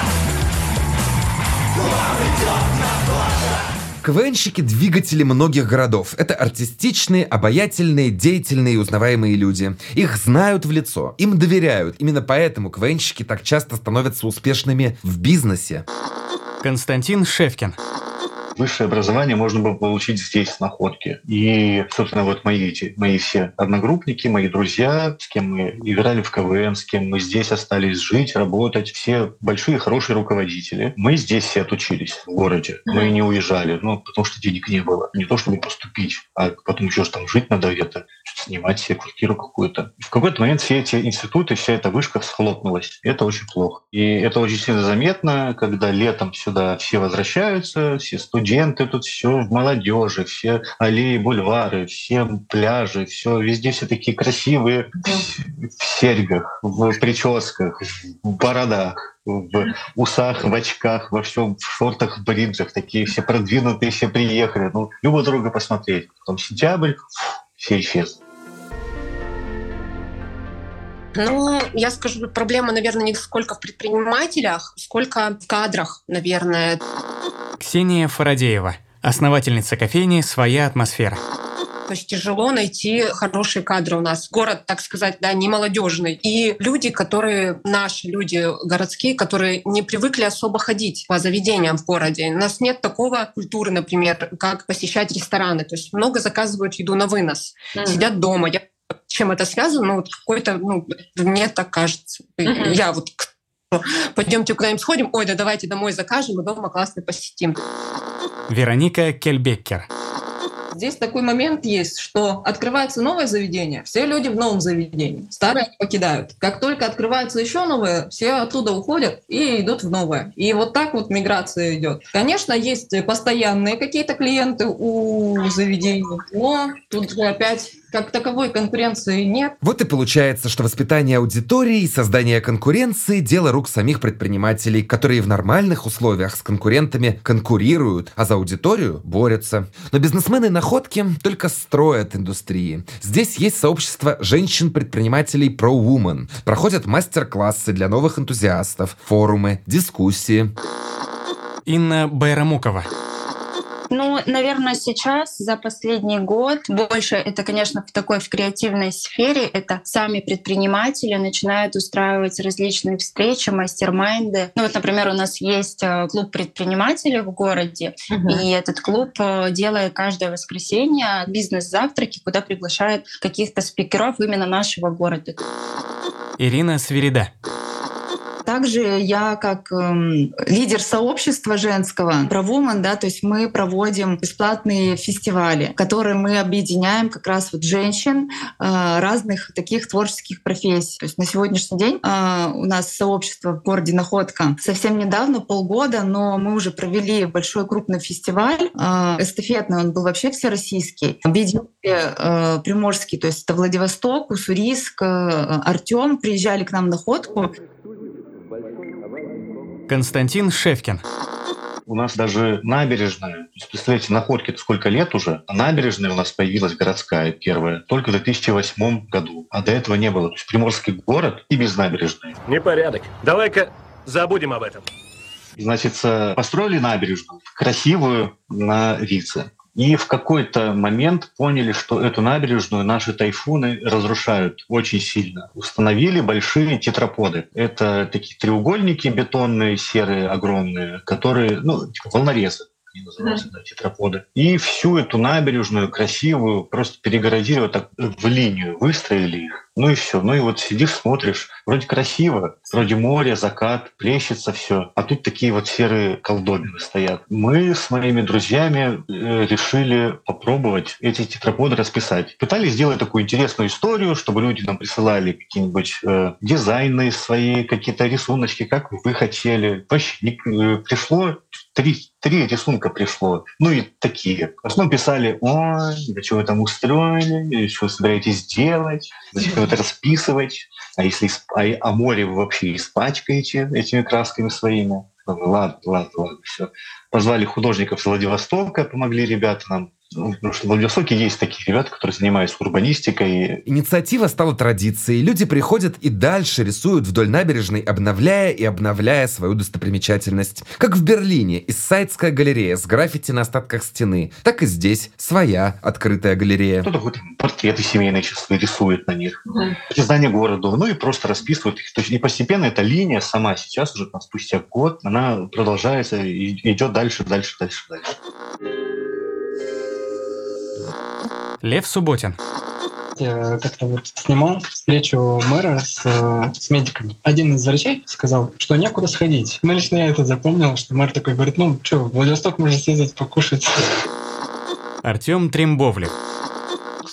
К вам идет находка! КВНщики – двигатели многих городов. Это артистичные, обаятельные, деятельные и узнаваемые люди. Их знают в лицо, им доверяют. Именно поэтому КВНщики так часто становятся успешными в бизнесе. Константин Шевкин высшее образование можно было получить здесь, в Находке. И, собственно, вот мои эти, мои все одногруппники, мои друзья, с кем мы играли в КВН, с кем мы здесь остались жить, работать, все большие, хорошие руководители. Мы здесь все отучились, в городе. Мы не уезжали, ну, потому что денег не было. Не то, чтобы поступить, а потом еще там жить надо где-то. Снимать себе квартиру какую-то. В какой-то момент все эти институты, вся эта вышка схлопнулась. Это очень плохо. И это очень сильно заметно, когда летом сюда все возвращаются, все студенты тут, все в молодежи, все аллеи, бульвары, все пляжи, все везде все такие красивые в серьгах, в прическах, в бородах в усах, в очках, во всем, в шортах, в бриджах, такие все продвинутые, все приехали. Ну, любо друга посмотреть. Потом сентябрь, все исчезли. Ну, я скажу, проблема, наверное, не сколько в предпринимателях, сколько в кадрах, наверное. Ксения Фарадеева, основательница кофейни «Своя атмосфера». То есть тяжело найти хорошие кадры у нас. Город, так сказать, да, не молодежный. И люди, которые, наши люди городские, которые не привыкли особо ходить по заведениям в городе. У нас нет такого культуры, например, как посещать рестораны. То есть много заказывают еду на вынос. Mm. Сидят дома. Я чем это связано, ну, вот какой-то, ну, мне так кажется. Mm-hmm. Я вот пойдемте куда-нибудь сходим, ой, да давайте домой закажем и дома классно посетим. Вероника Кельбеккер. Здесь такой момент есть, что открывается новое заведение, все люди в новом заведении, старое покидают. Как только открывается еще новое, все оттуда уходят и идут в новое. И вот так вот миграция идет. Конечно, есть постоянные какие-то клиенты у заведений, но тут же опять как таковой конкуренции нет. Вот и получается, что воспитание аудитории и создание конкуренции – дело рук самих предпринимателей, которые в нормальных условиях с конкурентами конкурируют, а за аудиторию борются. Но бизнесмены находки только строят индустрии. Здесь есть сообщество женщин-предпринимателей Pro Woman. Проходят мастер-классы для новых энтузиастов, форумы, дискуссии. Инна Байрамукова. Ну, наверное, сейчас за последний год больше это, конечно, в такой в креативной сфере. Это сами предприниматели начинают устраивать различные встречи, мастер-майнды. Ну вот, например, у нас есть э, клуб предпринимателей в городе, uh-huh. и этот клуб э, делает каждое воскресенье бизнес-завтраки, куда приглашает каких-то спикеров именно нашего города. Ирина Свирида. Также я как э, лидер сообщества женского правоман, да, то есть мы проводим бесплатные фестивали, которые мы объединяем как раз вот женщин э, разных таких творческих профессий. То есть на сегодняшний день э, у нас сообщество в городе Находка совсем недавно, полгода, но мы уже провели большой крупный фестиваль, э, эстафетный, он был вообще всероссийский. Объединили э, Приморский, то есть это Владивосток, Уссурийск, э, Артем приезжали к нам на Находку. Константин Шевкин. У нас даже набережная, представляете, находки это сколько лет уже, а набережная у нас появилась городская первая только в 2008 году, а до этого не было. То есть Приморский город и без набережной. Непорядок. Давай-ка забудем об этом. Значит, построили набережную, красивую на Вице. И в какой-то момент поняли, что эту набережную наши тайфуны разрушают очень сильно. Установили большие тетраподы. Это такие треугольники бетонные, серые, огромные, которые, ну, типа волнорезы они называются, да, тетраподы. И всю эту набережную красивую просто перегородили вот так в линию, выстроили их. Ну и все. Ну и вот сидишь, смотришь, вроде красиво, вроде море, закат, плещется все. А тут такие вот серые колдобины стоят. Мы с моими друзьями э, решили попробовать эти тетраподы расписать. Пытались сделать такую интересную историю, чтобы люди нам присылали какие-нибудь э, дизайны свои, какие-то рисуночки, как вы хотели. Вообще не, э, пришло три, три рисунка пришло. Ну и такие. В основном писали, ой, да что вы там устроили, что вы собираетесь делать, зачем это расписывать, а если а, а море вы вообще испачкаете этими красками своими. Ладно, ладно, ладно, все. Позвали художников с Владивостока, помогли ребята нам потому что в Владивостоке есть такие ребята, которые занимаются урбанистикой. Инициатива стала традицией. Люди приходят и дальше рисуют вдоль набережной, обновляя и обновляя свою достопримечательность. Как в Берлине, Иссайдская галерея с граффити на остатках стены, так и здесь своя открытая галерея. Кто-то вот портреты семейные чувства рисует на них, признание города, ну и просто расписывают их. То есть и постепенно эта линия сама сейчас уже там, спустя год, она продолжается и идет дальше, дальше, дальше, дальше. Лев Субботин. Я как-то вот снимал встречу мэра с, с медиками. Один из врачей сказал, что некуда сходить. Ну, лично я это запомнил, что мэр такой говорит, ну, что, в Владивосток можно съездить покушать. Артем Трембовлев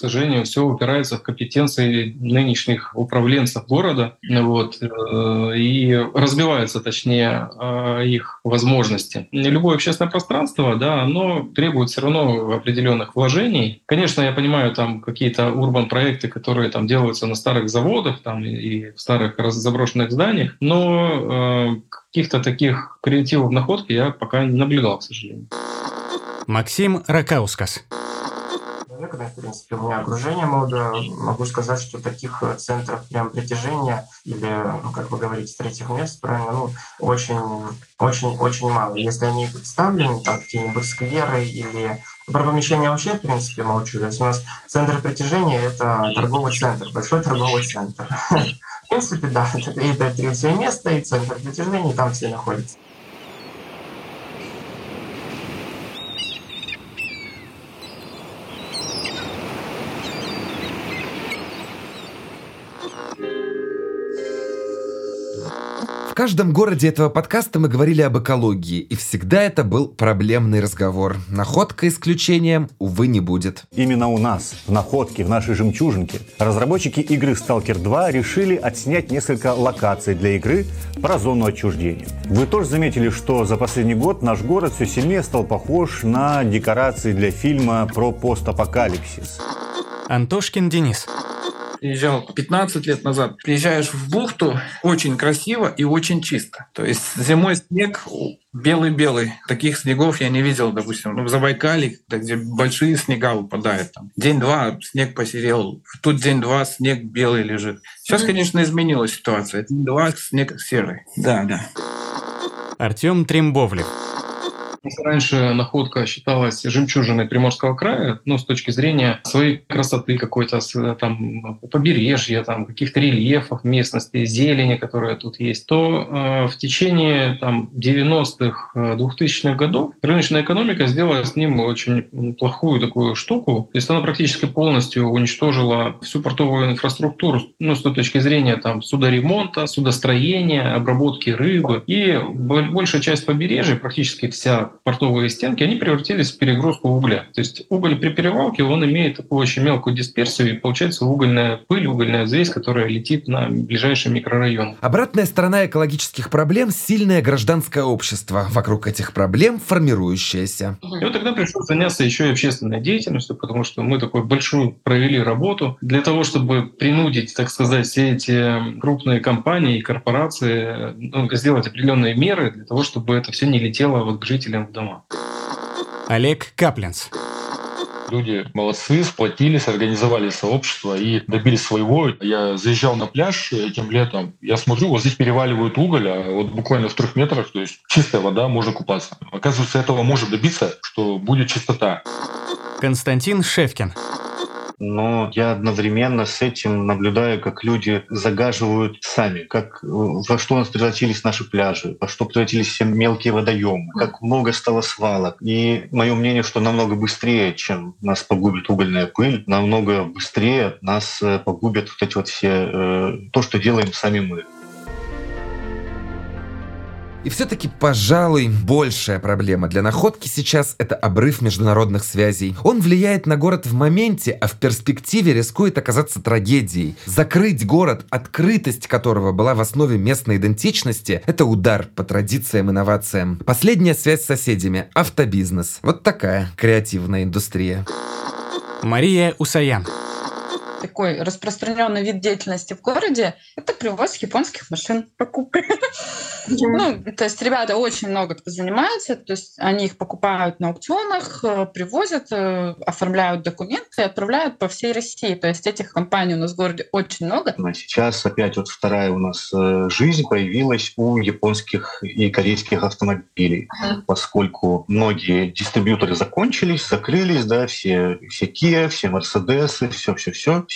сожалению, все упирается в компетенции нынешних управленцев города, вот, э, и разбиваются, точнее, э, их возможности. Любое общественное пространство, да, оно требует все равно определенных вложений. Конечно, я понимаю, там какие-то урбан проекты, которые там делаются на старых заводах, там и в старых заброшенных зданиях, но э, каких-то таких креативов находки я пока не наблюдал, к сожалению. Максим Ракаускас человека, в принципе, у меня окружение молодое, могу сказать, что таких э, центров прям притяжения или, ну, как вы говорите, третьих мест, правильно, ну, очень, очень, очень мало. Если они представлены, там, какие-нибудь скверы или про помещение вообще, в принципе, молчу. То есть у нас центр притяжения — это торговый центр, большой торговый центр. В принципе, да, это третье место, и центр притяжения, там все находятся. Каждом городе этого подкаста мы говорили об экологии, и всегда это был проблемный разговор. Находка исключением, увы, не будет. Именно у нас, в Находке, в нашей жемчужинке, разработчики игры Stalker 2 решили отснять несколько локаций для игры про зону отчуждения. Вы тоже заметили, что за последний год наш город все сильнее стал похож на декорации для фильма про постапокалипсис. Антошкин Денис приезжал 15 лет назад. Приезжаешь в бухту, очень красиво и очень чисто. То есть зимой снег белый-белый. Таких снегов я не видел, допустим, ну, в Забайкале, где большие снега выпадают. Там. День-два снег посерел, тут день-два снег белый лежит. Сейчас, конечно, изменилась ситуация. День-два снег серый. Да, да. Артем Трембовлев. Раньше находка считалась жемчужиной Приморского края, ну, с точки зрения своей красоты какой-то, там, побережья, там, каких-то рельефов местности, зелени, которая тут есть, то э, в течение там, 90-х, 2000-х э, годов рыночная экономика сделала с ним очень плохую такую штуку. То есть она практически полностью уничтожила всю портовую инфраструктуру, ну, с той точки зрения там, судоремонта, судостроения, обработки рыбы. И большая часть побережья, практически вся портовые стенки, они превратились в перегрузку угля. То есть уголь при перевалке, он имеет такую очень мелкую дисперсию, и получается угольная пыль, угольная взвесь, которая летит на ближайший микрорайон. Обратная сторона экологических проблем – сильное гражданское общество, вокруг этих проблем формирующееся. И вот тогда пришлось заняться еще и общественной деятельностью, потому что мы такую большую провели работу для того, чтобы принудить, так сказать, все эти крупные компании и корпорации ну, сделать определенные меры для того, чтобы это все не летело вот к жителям в дома. Олег Каплинс. Люди молодцы, сплотились, организовали сообщество и добились своего. Я заезжал на пляж этим летом, я смотрю, вот здесь переваливают уголь, а вот буквально в трех метрах, то есть чистая вода, можно купаться. Оказывается, этого может добиться, что будет чистота. Константин Шевкин но я одновременно с этим наблюдаю, как люди загаживают сами, как во что у нас превратились наши пляжи, во что превратились все мелкие водоемы, как много стало свалок. И мое мнение, что намного быстрее, чем нас погубит угольная пыль, намного быстрее нас э, погубят вот эти вот все э, то, что делаем сами мы. И все-таки, пожалуй, большая проблема для находки сейчас – это обрыв международных связей. Он влияет на город в моменте, а в перспективе рискует оказаться трагедией. Закрыть город, открытость которого была в основе местной идентичности – это удар по традициям и инновациям. Последняя связь с соседями – автобизнес. Вот такая креативная индустрия. Мария Усаян такой распространенный вид деятельности в городе — это привоз японских машин, покупка. Ну, то есть ребята очень много кто занимается, то есть они их покупают на аукционах, э, привозят, э, оформляют документы и отправляют по всей России. То есть этих компаний у нас в городе очень много. Сейчас опять вот вторая у нас э, жизнь появилась у японских и корейских автомобилей, поскольку многие дистрибьюторы закончились, закрылись, да, все, все Kia, все Mercedes, все-все-все все Toyota,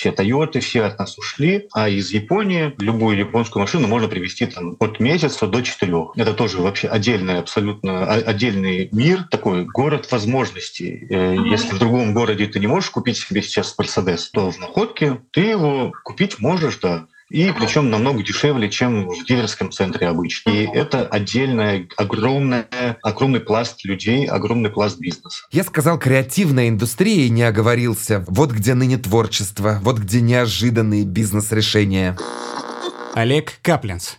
все от нас ушли, а из Японии любую японскую машину можно привезти там, от месяца до четырех. Это тоже вообще отдельный, абсолютно отдельный мир, такой город возможностей. Mm-hmm. Если в другом городе ты не можешь купить себе сейчас Mercedes, то в находке ты его купить можешь, да. И причем намного дешевле, чем в дилерском центре обычно. И это отдельная, огромная, огромный пласт людей, огромный пласт бизнеса. Я сказал креативная индустрия и не оговорился. Вот где ныне творчество, вот где неожиданные бизнес-решения. Олег Каплинс.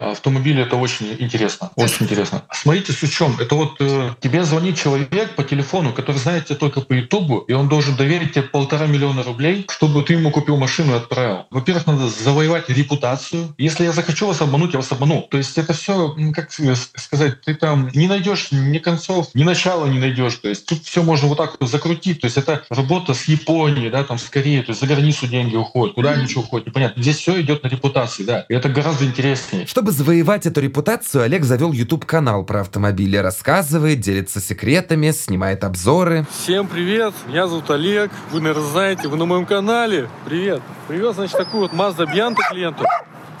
Автомобили это очень интересно, очень интересно. Смотрите, с чем. Это вот э, тебе звонит человек по телефону, который знает тебя только по Ютубу, и он должен доверить тебе полтора миллиона рублей, чтобы ты ему купил машину и отправил. Во-первых, надо завоевать репутацию. Если я захочу вас обмануть, я вас обману. То есть это все, как сказать, ты там не найдешь ни концов, ни начала не найдешь. То есть тут все можно вот так вот закрутить. То есть это работа с Японией, да, там с Кореей, то есть за границу деньги уходят, куда ничего уходит, непонятно. Здесь все идет на репутации, да. И это гораздо интереснее. Чтобы завоевать эту репутацию, Олег завел YouTube-канал про автомобили, рассказывает, делится секретами, снимает обзоры. Всем привет, меня зовут Олег, вы, наверное, знаете, вы на моем канале. Привет. Привез, значит, такую вот Mazda Bianca клиенту.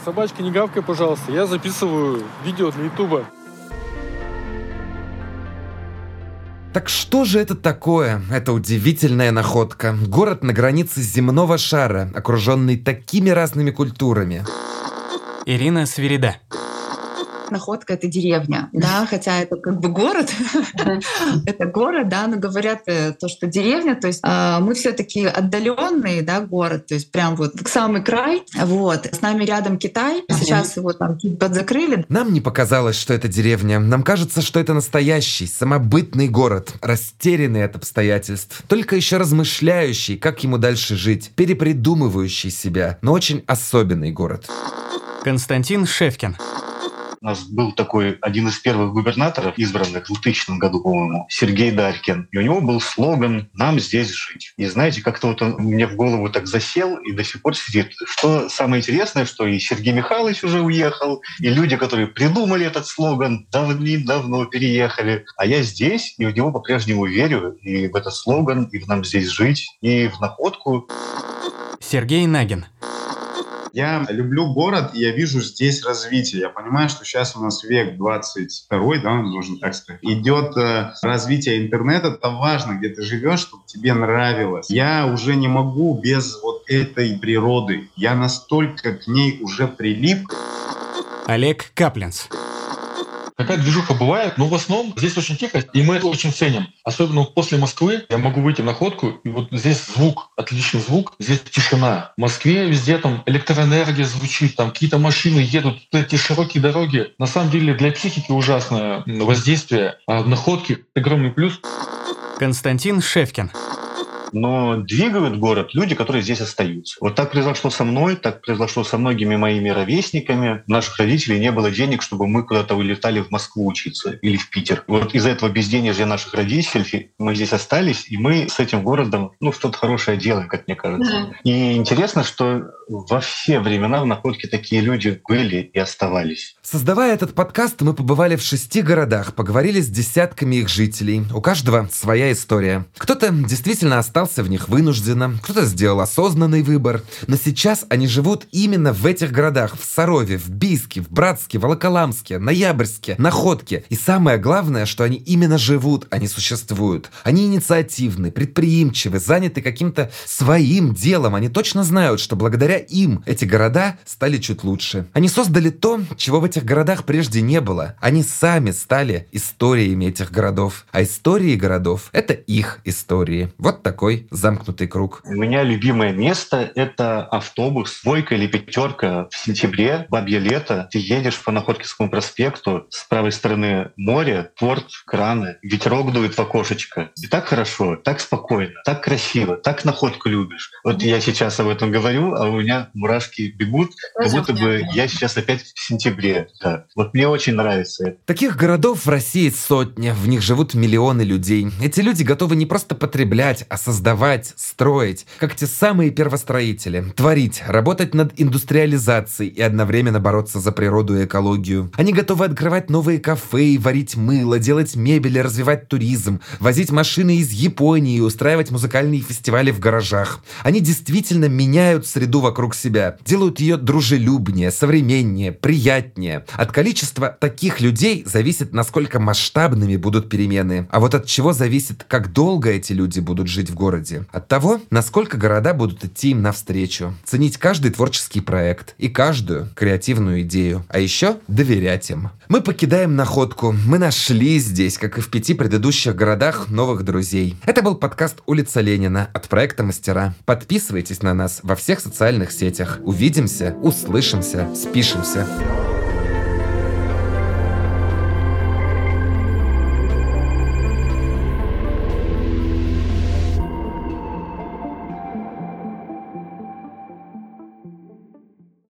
Собачка, не гавкай, пожалуйста, я записываю видео для Ютуба. Так что же это такое? Это удивительная находка. Город на границе земного шара, окруженный такими разными культурами. Ирина Свирида. Находка — это деревня, да, хотя это как бы город, это город, да, но говорят э, то, что деревня, то есть э, мы все таки отдаленный, да, город, то есть прям вот в самый край, вот. С нами рядом Китай, сейчас его там чуть подзакрыли. Нам не показалось, что это деревня. Нам кажется, что это настоящий, самобытный город, растерянный от обстоятельств, только еще размышляющий, как ему дальше жить, перепридумывающий себя, но очень особенный город. Константин Шевкин. У нас был такой один из первых губернаторов, избранных в 2000 году, по-моему, Сергей Дарькин. И у него был слоган «Нам здесь жить». И знаете, как-то вот он мне в голову так засел и до сих пор сидит. Что самое интересное, что и Сергей Михайлович уже уехал, и люди, которые придумали этот слоган, давным-давно переехали. А я здесь, и в него по-прежнему верю, и в этот слоган, и в «Нам здесь жить», и в находку. Сергей Нагин. Я люблю город, и я вижу здесь развитие. Я понимаю, что сейчас у нас век 22, да, можно так сказать. Идет э, развитие интернета. Это важно, где ты живешь, чтобы тебе нравилось. Я уже не могу без вот этой природы. Я настолько к ней уже прилип. Олег Каплинс. Какая движуха бывает, но в основном здесь очень тихо, и мы это очень ценим. Особенно после Москвы я могу выйти на ходку, и вот здесь звук, отличный звук, здесь тишина. В Москве везде там электроэнергия звучит, там какие-то машины едут, эти широкие дороги. На самом деле для психики ужасное воздействие, а в находке огромный плюс. Константин Шевкин но двигают город люди, которые здесь остаются. Вот так произошло со мной, так произошло со многими моими ровесниками. У наших родителей не было денег, чтобы мы куда-то улетали в Москву учиться или в Питер. Вот из-за этого безденежья наших родителей мы здесь остались, и мы с этим городом ну, что-то хорошее делаем, как мне кажется. Mm-hmm. И интересно, что во все времена в находке такие люди были и оставались. Создавая этот подкаст, мы побывали в шести городах, поговорили с десятками их жителей. У каждого своя история. Кто-то действительно остался в них вынужденно, кто-то сделал осознанный выбор. Но сейчас они живут именно в этих городах. В Сарове, в Бийске, в Братске, в Волоколамске, Ноябрьске, Находке. И самое главное, что они именно живут, а не существуют. Они инициативны, предприимчивы, заняты каким-то своим делом. Они точно знают, что благодаря им эти города стали чуть лучше. Они создали то, чего в этих городах прежде не было. Они сами стали историями этих городов. А истории городов — это их истории. Вот такой замкнутый круг. У меня любимое место — это автобус, двойка или пятерка в сентябре, бабье лето. Ты едешь по Находкинскому проспекту, с правой стороны море, порт, краны, ветерок дует в окошечко. И так хорошо, так спокойно, так красиво, так находку любишь. Вот я сейчас об этом говорю, а у меня мурашки бегут, как будто бы я сейчас опять в сентябре. Да. Вот мне очень нравится это. Таких городов в России сотни, в них живут миллионы людей. Эти люди готовы не просто потреблять, а создавать, строить, как те самые первостроители, творить, работать над индустриализацией и одновременно бороться за природу и экологию. Они готовы открывать новые кафе, варить мыло, делать мебель и развивать туризм, возить машины из Японии и устраивать музыкальные фестивали в гаражах. Они действительно меняют среду вокруг вокруг себя, делают ее дружелюбнее, современнее, приятнее. От количества таких людей зависит, насколько масштабными будут перемены. А вот от чего зависит, как долго эти люди будут жить в городе. От того, насколько города будут идти им навстречу. Ценить каждый творческий проект и каждую креативную идею. А еще доверять им. Мы покидаем находку. Мы нашли здесь, как и в пяти предыдущих городах, новых друзей. Это был подкаст «Улица Ленина» от проекта «Мастера». Подписывайтесь на нас во всех социальных сетях. Увидимся, услышимся, спишемся.